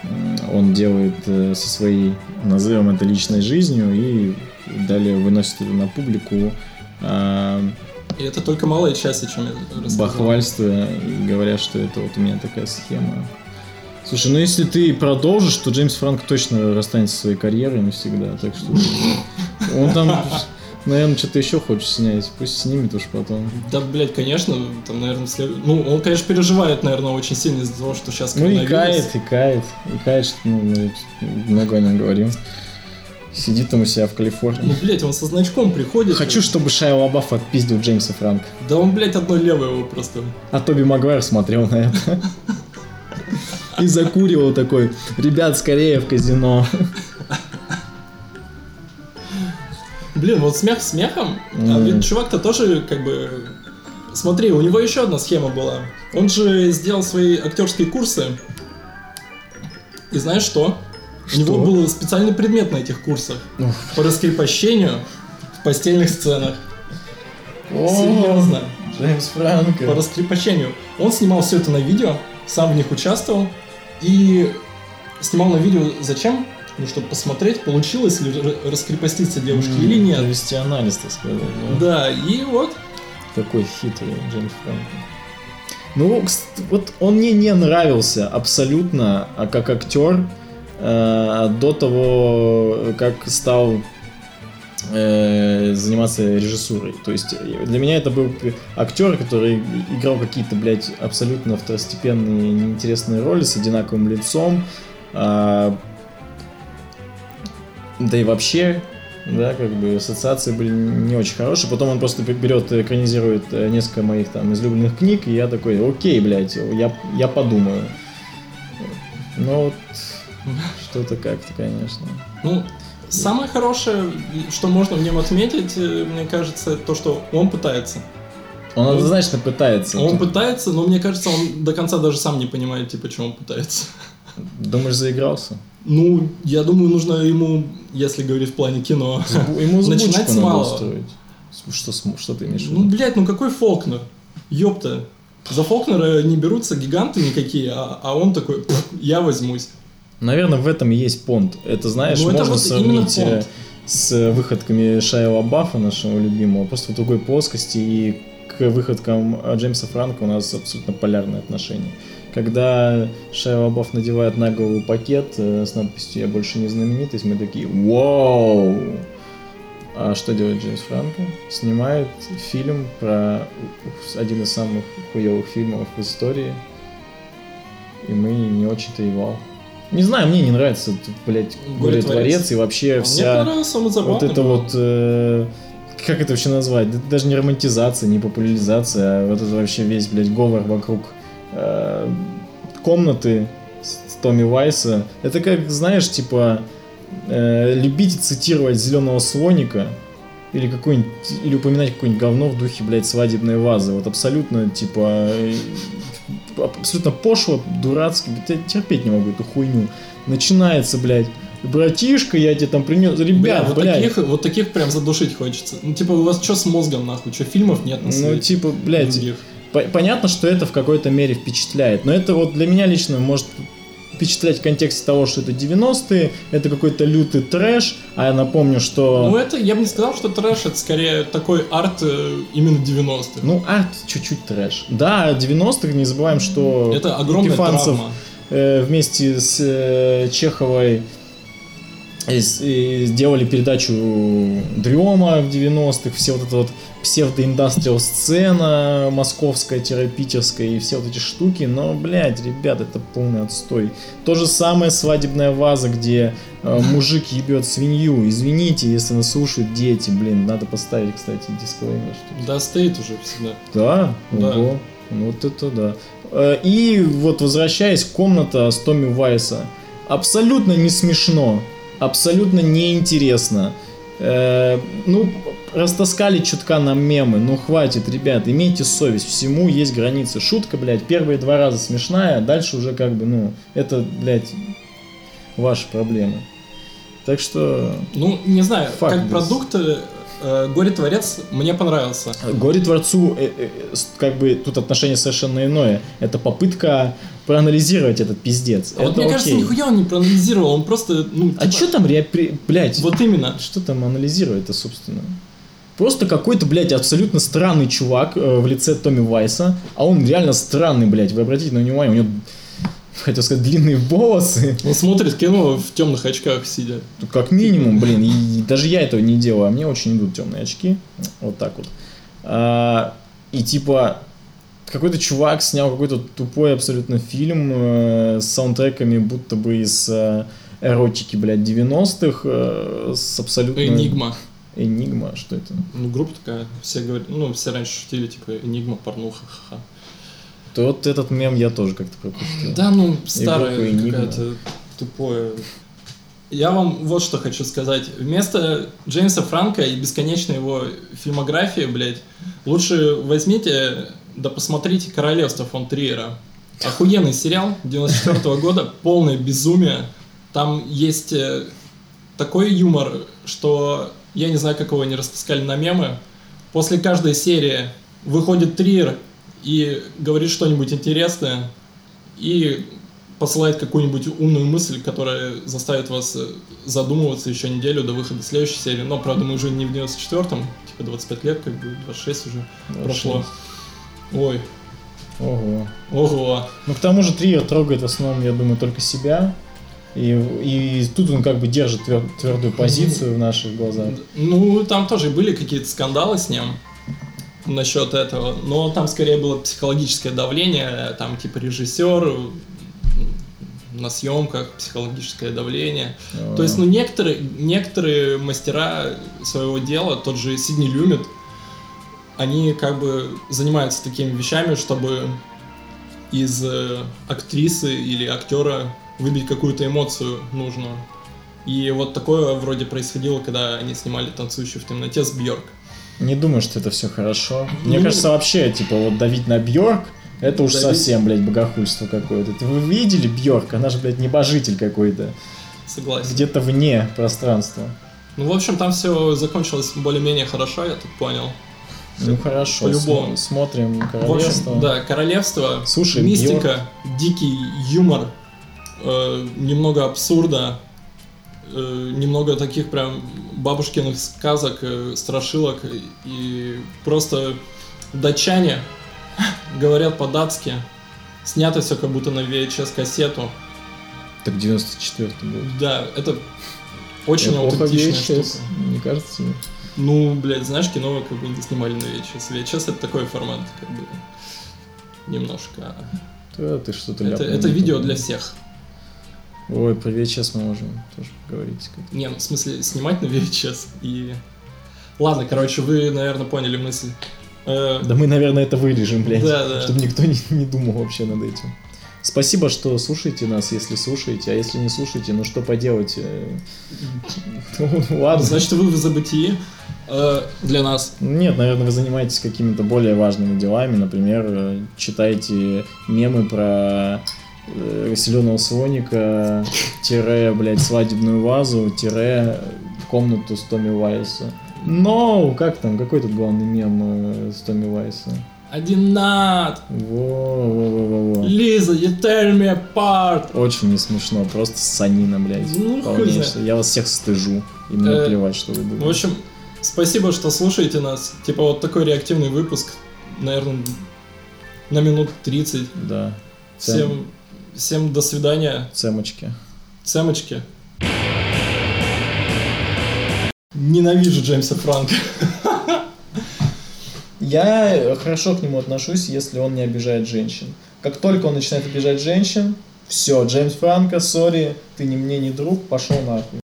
Speaker 2: м, он делает э, со своей, назовем это, личной жизнью и далее выносит это на публику,
Speaker 1: И это только малая часть, о чем я рассказал.
Speaker 2: бахвальствуя и говоря, что это вот у меня такая схема. Слушай, ну если ты продолжишь, то Джеймс Франк точно расстанется со своей карьерой навсегда, так что он там, наверное, что-то еще хочет снять, пусть снимет уж потом.
Speaker 1: Да, блядь, конечно, там, наверное, след... ну, он, конечно, переживает, наверное, очень сильно из-за того, что сейчас
Speaker 2: Ну и кает, и кает, и кает, что ну, много о нем говорим. Сидит там у себя в
Speaker 1: Ну,
Speaker 2: Калифорнии.
Speaker 1: блядь, он со значком приходит.
Speaker 2: Хочу, чтобы Шайа Лабаф отпиздил Джеймса Франка.
Speaker 1: Да он, блядь, одно левое его просто.
Speaker 2: А Тоби Магуайр смотрел на это. И закуривал такой, ребят, скорее в казино.
Speaker 1: Блин, вот смех смехом, а ведь чувак-то тоже, как бы... Смотри, у него еще одна схема была. Он же сделал свои актерские курсы. И знаешь что? У него был специальный предмет на этих курсах.
Speaker 2: Ух.
Speaker 1: По раскрепощению в постельных сценах. Серьезно.
Speaker 2: Джеймс Франко.
Speaker 1: по раскрепощению. Он снимал все это на видео, сам в них участвовал и снимал на видео зачем? Ну, чтобы посмотреть, получилось ли раскрепоститься девушке или нет.
Speaker 2: Провести анализ, так сказать. да.
Speaker 1: Да, и вот.
Speaker 2: Какой хитрый Джеймс Франко. Ну, вот он мне не нравился абсолютно, а как актер э, до того, как стал э, заниматься режиссурой. То есть э, для меня это был актер, который играл какие-то, блядь, абсолютно второстепенные неинтересные роли с одинаковым лицом. а, да и вообще, да, как бы ассоциации были не очень хорошие. Потом он просто берет, и экранизирует несколько моих там излюбленных книг, и я такой, окей, блядь, я, я подумаю. Но вот что-то как-то, конечно.
Speaker 1: Ну, самое хорошее, что можно в нем отметить, э, мне кажется, то, что он пытается.
Speaker 2: Он
Speaker 1: Он-
Speaker 2: однозначно пытается.
Speaker 1: Он пытается, но мне кажется, он до конца даже сам не понимает, типа, чего он пытается.
Speaker 2: Думаешь, заигрался?
Speaker 1: Ну, я думаю, нужно ему, если говорить в плане кино,
Speaker 2: Ему [LAUGHS]
Speaker 1: Начинать с малого.
Speaker 2: Что, что ты имеешь в
Speaker 1: Ну,
Speaker 2: виду?
Speaker 1: блядь, ну какой Фолкнер? Ёпта. За Фолкнера не берутся гиганты никакие, а, а он такой, «Пф, я возьмусь.
Speaker 2: Наверное, в этом и есть понт. Это, знаешь,
Speaker 1: Ну, это
Speaker 2: можно
Speaker 1: вот
Speaker 2: сравнить э, с выходками Шайла Баффа, нашего любимого, просто в другой плоскости, и к выходкам э, Джеймса Франка у нас абсолютно полярные отношения. Когда Шайла Бафф надевает на голову пакет э, с надписью «Я больше не знаменитость», мы такие «Вау!» А что делает Джеймс Франко? Снимает фильм про один из самых хуевых фильмов в истории, и мы не очень-то и вау. Не знаю, мне не нравится, блядь,
Speaker 1: Горе-творец.
Speaker 2: горе-творец и вообще
Speaker 1: А Мне
Speaker 2: вся
Speaker 1: понравился, он
Speaker 2: вот это
Speaker 1: был.
Speaker 2: вот... э, как это вообще назвать? Да даже не романтизация, не популяризация, а вот это вообще весь, блядь, говор вокруг э, комнаты с Томми Вайса. Это как, знаешь, типа, э, любить и цитировать зеленого слоника или какой-нибудь, или упоминать какое-нибудь говно в духе, блядь, свадебной вазы. Вот абсолютно, типа, э, абсолютно пошло, дурацко. Блядь, я терпеть не могу эту хуйню. Начинается, блядь, братишка, я тебе там принес.
Speaker 1: Бля,
Speaker 2: Ребят,
Speaker 1: вот,
Speaker 2: блядь.
Speaker 1: таких, вот таких прям задушить хочется. Ну, типа, у вас что с мозгом, нахуй? Что, фильмов нет на
Speaker 2: Ну, типа, блядь,
Speaker 1: Других?
Speaker 2: по- понятно, что это в какой-то мере впечатляет, но это вот для меня лично может впечатлять в контексте того, что это 90-е, это какой-то лютый трэш, а я напомню, что...
Speaker 1: Ну это, я бы не сказал, что трэш, это скорее такой арт э, именно 90-х.
Speaker 2: Ну, арт чуть-чуть трэш. Да, 90-х, не забываем, что
Speaker 1: это огромная
Speaker 2: Епифанцев,
Speaker 1: травма.
Speaker 2: э, вместе с э, Чеховой и с- и сделали передачу Дрема в 90-х, все вот это вот псевдоиндастриал сцена московская, питерская и все вот эти штуки, но, блядь, ребят, это полный отстой. То же самое свадебная ваза, где э, мужик ебет свинью. Извините, если нас слушают дети, блин, надо поставить, кстати, дисклеймер,
Speaker 1: Да, стоит уже всегда.
Speaker 2: да,
Speaker 1: Да.
Speaker 2: ого. Вот это да. Э, И вот возвращаясь, комната с Томми Вайса. Абсолютно не смешно. Абсолютно неинтересно. Э, ну, растаскали чутка на мемы. Ну, хватит, ребят, имейте совесть. Всему есть границы. Шутка, блядь, первые два раза смешная, а дальше уже как бы, ну, это, блядь, ваши проблемы. Так что
Speaker 1: Ну, не знаю, как
Speaker 2: this.
Speaker 1: продукт Горе-творец мне понравился.
Speaker 2: Горе Творцу, э, э, как бы тут отношение совершенно иное. Это попытка проанализировать этот пиздец.
Speaker 1: А вот
Speaker 2: Это
Speaker 1: мне кажется,
Speaker 2: окей.
Speaker 1: нихуя он не проанализировал, он просто, ну,
Speaker 2: А
Speaker 1: типа,
Speaker 2: что там, блядь,
Speaker 1: Вот именно.
Speaker 2: что там анализировать-то, собственно? Просто какой-то, блядь, абсолютно странный чувак э, в лице Томми Вайса, а он реально странный, блядь, вы обратите на внимание, у него, хотел сказать, длинные волосы,
Speaker 1: Он смотрит кино в темных очках сидя.
Speaker 2: Как минимум, блин, и даже я этого не делаю, а мне очень идут темные очки. Вот так вот. А, и типа, какой-то чувак снял какой-то тупой абсолютно фильм э, с саундтреками, будто бы из э, эротики, блядь, 90-х, э, с абсолютно...
Speaker 1: Энигма.
Speaker 2: Энигма, что это?
Speaker 1: Ну, группа такая, все говорят, ну, все раньше шутили, типа, Энигма, порнуха, ха-ха.
Speaker 2: То вот этот мем я тоже как-то пропустил.
Speaker 1: Да, ну, старая
Speaker 2: Энигма.
Speaker 1: какая-то тупое. Я вам вот что хочу сказать. Вместо Джеймса Франка и бесконечной его фильмографии, блядь, лучше возьмите, да посмотрите «Королевство фон Триера». Охуенный сериал 94 [LAUGHS] года, полное безумие. Там есть э, такой юмор, что я не знаю, как его они растаскали на мемы. После каждой серии выходит Триер и говорит что-нибудь интересное, и посылает какую-нибудь умную мысль, которая заставит вас э, задумываться еще неделю до выхода следующей серии. Но, правда, мы уже не в 94-м, типа 25 лет, как бы 26 уже прошло. Ой,
Speaker 2: Ого.
Speaker 1: ого.
Speaker 2: Ну, к тому же Триер трогает в основном, я думаю, только себя. И, и тут он как бы держит твер- твердую позицию в наших глазах.
Speaker 1: Ну, там тоже были какие-то скандалы с ним насчет этого, но там скорее было психологическое давление, там типа режиссер на съемках, психологическое давление. То есть, ну, некоторые, некоторые мастера своего дела, тот же Сидни Люмит, они как бы занимаются такими вещами, чтобы из э, актрисы или актера выбить какую-то эмоцию нужную. И вот такое вроде происходило, когда они снимали «Танцующую в темноте» с Бьорк.
Speaker 2: Не думаю, что это все хорошо. Мне
Speaker 1: Ну,
Speaker 2: кажется, вообще, типа, вот давить на Бьорк, это уж
Speaker 1: Давить?
Speaker 2: совсем, блядь, богохульство какое-то. Вы видели Бьорк? Она же, блядь, небожитель какой-то.
Speaker 1: Согласен.
Speaker 2: Где-то вне пространства.
Speaker 1: Ну, в общем, там все закончилось более-менее хорошо, я так понял.
Speaker 2: Ну хорошо,
Speaker 1: По-любому.
Speaker 2: см- смотрим
Speaker 1: В
Speaker 2: королевство.
Speaker 1: общем, да, королевство,
Speaker 2: Слушай,
Speaker 1: мистика, дикий юмор, э, немного абсурда, э, немного таких прям бабушкиных сказок, э, страшилок и просто датчане [LAUGHS] говорят по-датски. Снято все как будто на VHS-кассету.
Speaker 2: Так 94 был.
Speaker 1: Да, это очень
Speaker 2: Эпоха
Speaker 1: аутентичная
Speaker 2: VHS,
Speaker 1: штука.
Speaker 2: Не кажется тебе?
Speaker 1: Ну, блядь, знаешь, кино как бы не снимали на VHS. VHS это такой формат, как бы, немножко.
Speaker 2: Да, ты что-то
Speaker 1: Это, это видео для всех.
Speaker 2: Ой, про VHS мы можем тоже поговорить. как-
Speaker 1: Не, ну, в смысле, снимать на VHS и... Ладно, короче, вы, наверное, поняли мысль. Э,
Speaker 2: Да мы, наверное, это вырежем, блядь.
Speaker 1: Да, да.
Speaker 2: Чтобы никто не, не думал вообще над этим. Спасибо, что слушаете нас, если слушаете, а если не слушаете, ну что поделать? э, [LAUGHS] Ладно.
Speaker 1: Значит, вы в забытии э, для нас.
Speaker 2: Нет, наверное, вы занимаетесь какими-то более важными делами. Например, читаете мемы про э, зеленого слоника, тире, блядь, свадебную вазу, тире комнату с Томми Вайса. Но, как там, какой тут главный мем э, с Томми Вайса?
Speaker 1: Один над.
Speaker 2: Во-во-во-во-во.
Speaker 1: Лиза, you tear me apart.
Speaker 2: Очень не смешно, просто санина, блядь.
Speaker 1: Ну,
Speaker 2: Полнейшая. Я вас всех стыжу. И мне
Speaker 1: Э,
Speaker 2: плевать, что вы
Speaker 1: В
Speaker 2: думаете.
Speaker 1: общем, спасибо, что слушаете нас. Типа вот такой реактивный выпуск. Наверное, на минут 30.
Speaker 2: Да.
Speaker 1: Всем, всем до свидания.
Speaker 2: Цемочки.
Speaker 1: Сэмочки. Ненавижу Джеймса Франка.
Speaker 2: Я хорошо к нему отношусь, если он не обижает женщин. Как только он начинает обижать женщин, все, Джеймс Франко, сори, ты ни мне, ни друг, пошел нахуй.